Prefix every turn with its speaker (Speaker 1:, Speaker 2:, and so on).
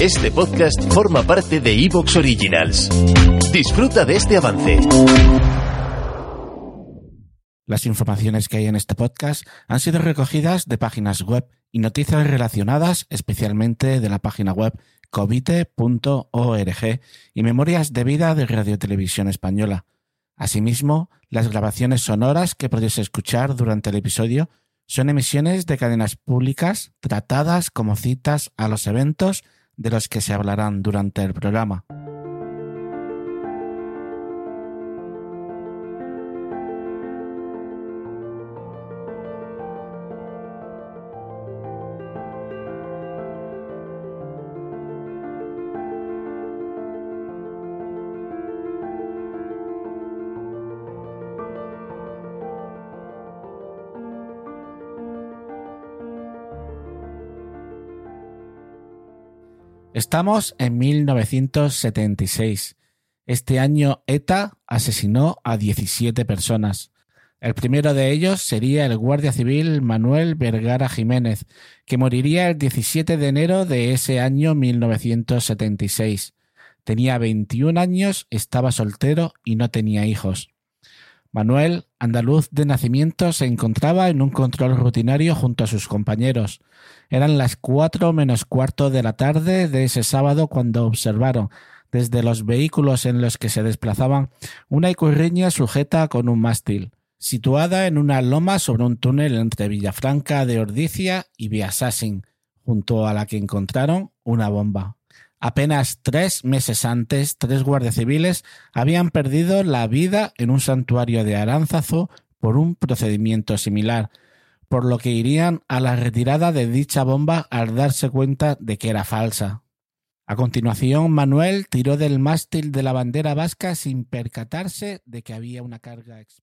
Speaker 1: Este podcast forma parte de Evox Originals. Disfruta de este avance.
Speaker 2: Las informaciones que hay en este podcast han sido recogidas de páginas web y noticias relacionadas especialmente de la página web covite.org y memorias de vida de Radio Televisión Española. Asimismo, las grabaciones sonoras que podéis escuchar durante el episodio son emisiones de cadenas públicas tratadas como citas a los eventos de los que se hablarán durante el programa. Estamos en 1976. Este año ETA asesinó a 17 personas. El primero de ellos sería el guardia civil Manuel Vergara Jiménez, que moriría el 17 de enero de ese año 1976. Tenía 21 años, estaba soltero y no tenía hijos. Manuel, andaluz de nacimiento, se encontraba en un control rutinario junto a sus compañeros. Eran las cuatro menos cuarto de la tarde de ese sábado cuando observaron, desde los vehículos en los que se desplazaban, una icurriña sujeta con un mástil, situada en una loma sobre un túnel entre Villafranca de Ordicia y Viasassin, junto a la que encontraron una bomba. Apenas tres meses antes, tres guardias civiles habían perdido la vida en un santuario de Aránzazu por un procedimiento similar, por lo que irían a la retirada de dicha bomba al darse cuenta de que era falsa. A continuación, Manuel tiró del mástil de la bandera vasca sin percatarse de que había una carga exp-